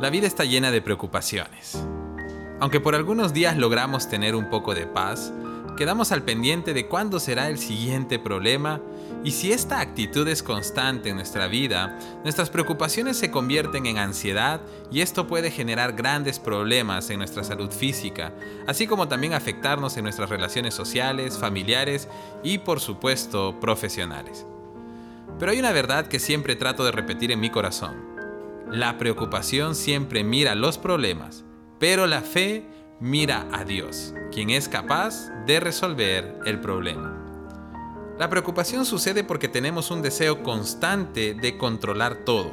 La vida está llena de preocupaciones. Aunque por algunos días logramos tener un poco de paz, quedamos al pendiente de cuándo será el siguiente problema y si esta actitud es constante en nuestra vida, nuestras preocupaciones se convierten en ansiedad y esto puede generar grandes problemas en nuestra salud física, así como también afectarnos en nuestras relaciones sociales, familiares y por supuesto profesionales. Pero hay una verdad que siempre trato de repetir en mi corazón. La preocupación siempre mira los problemas, pero la fe mira a Dios, quien es capaz de resolver el problema. La preocupación sucede porque tenemos un deseo constante de controlar todo,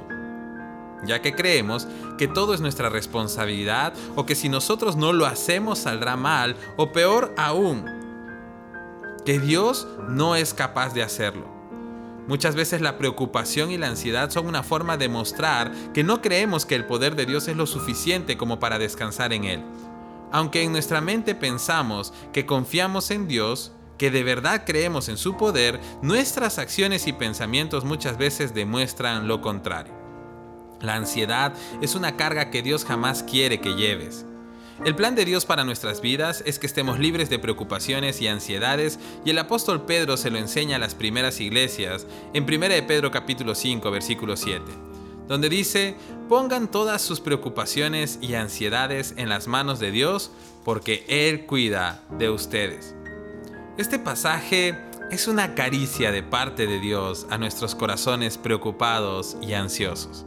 ya que creemos que todo es nuestra responsabilidad o que si nosotros no lo hacemos saldrá mal o peor aún, que Dios no es capaz de hacerlo. Muchas veces la preocupación y la ansiedad son una forma de mostrar que no creemos que el poder de Dios es lo suficiente como para descansar en Él. Aunque en nuestra mente pensamos que confiamos en Dios, que de verdad creemos en su poder, nuestras acciones y pensamientos muchas veces demuestran lo contrario. La ansiedad es una carga que Dios jamás quiere que lleves. El plan de Dios para nuestras vidas es que estemos libres de preocupaciones y ansiedades y el apóstol Pedro se lo enseña a las primeras iglesias en 1 de Pedro capítulo 5 versículo 7, donde dice, pongan todas sus preocupaciones y ansiedades en las manos de Dios porque Él cuida de ustedes. Este pasaje es una caricia de parte de Dios a nuestros corazones preocupados y ansiosos.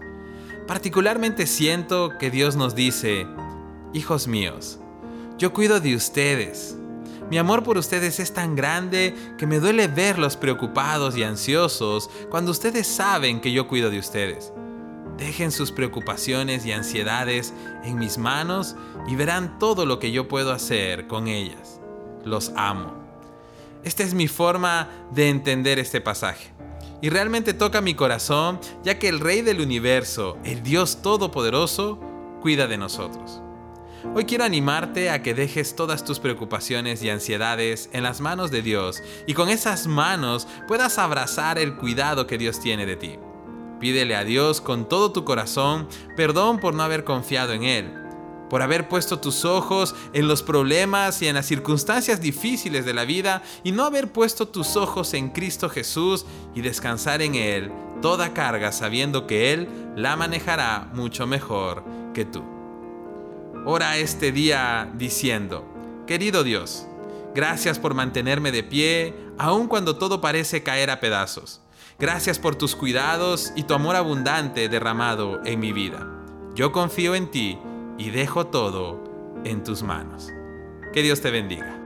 Particularmente siento que Dios nos dice, Hijos míos, yo cuido de ustedes. Mi amor por ustedes es tan grande que me duele verlos preocupados y ansiosos cuando ustedes saben que yo cuido de ustedes. Dejen sus preocupaciones y ansiedades en mis manos y verán todo lo que yo puedo hacer con ellas. Los amo. Esta es mi forma de entender este pasaje. Y realmente toca mi corazón ya que el Rey del universo, el Dios Todopoderoso, cuida de nosotros. Hoy quiero animarte a que dejes todas tus preocupaciones y ansiedades en las manos de Dios y con esas manos puedas abrazar el cuidado que Dios tiene de ti. Pídele a Dios con todo tu corazón perdón por no haber confiado en Él, por haber puesto tus ojos en los problemas y en las circunstancias difíciles de la vida y no haber puesto tus ojos en Cristo Jesús y descansar en Él toda carga sabiendo que Él la manejará mucho mejor que tú. Ora este día diciendo, querido Dios, gracias por mantenerme de pie, aun cuando todo parece caer a pedazos. Gracias por tus cuidados y tu amor abundante derramado en mi vida. Yo confío en ti y dejo todo en tus manos. Que Dios te bendiga.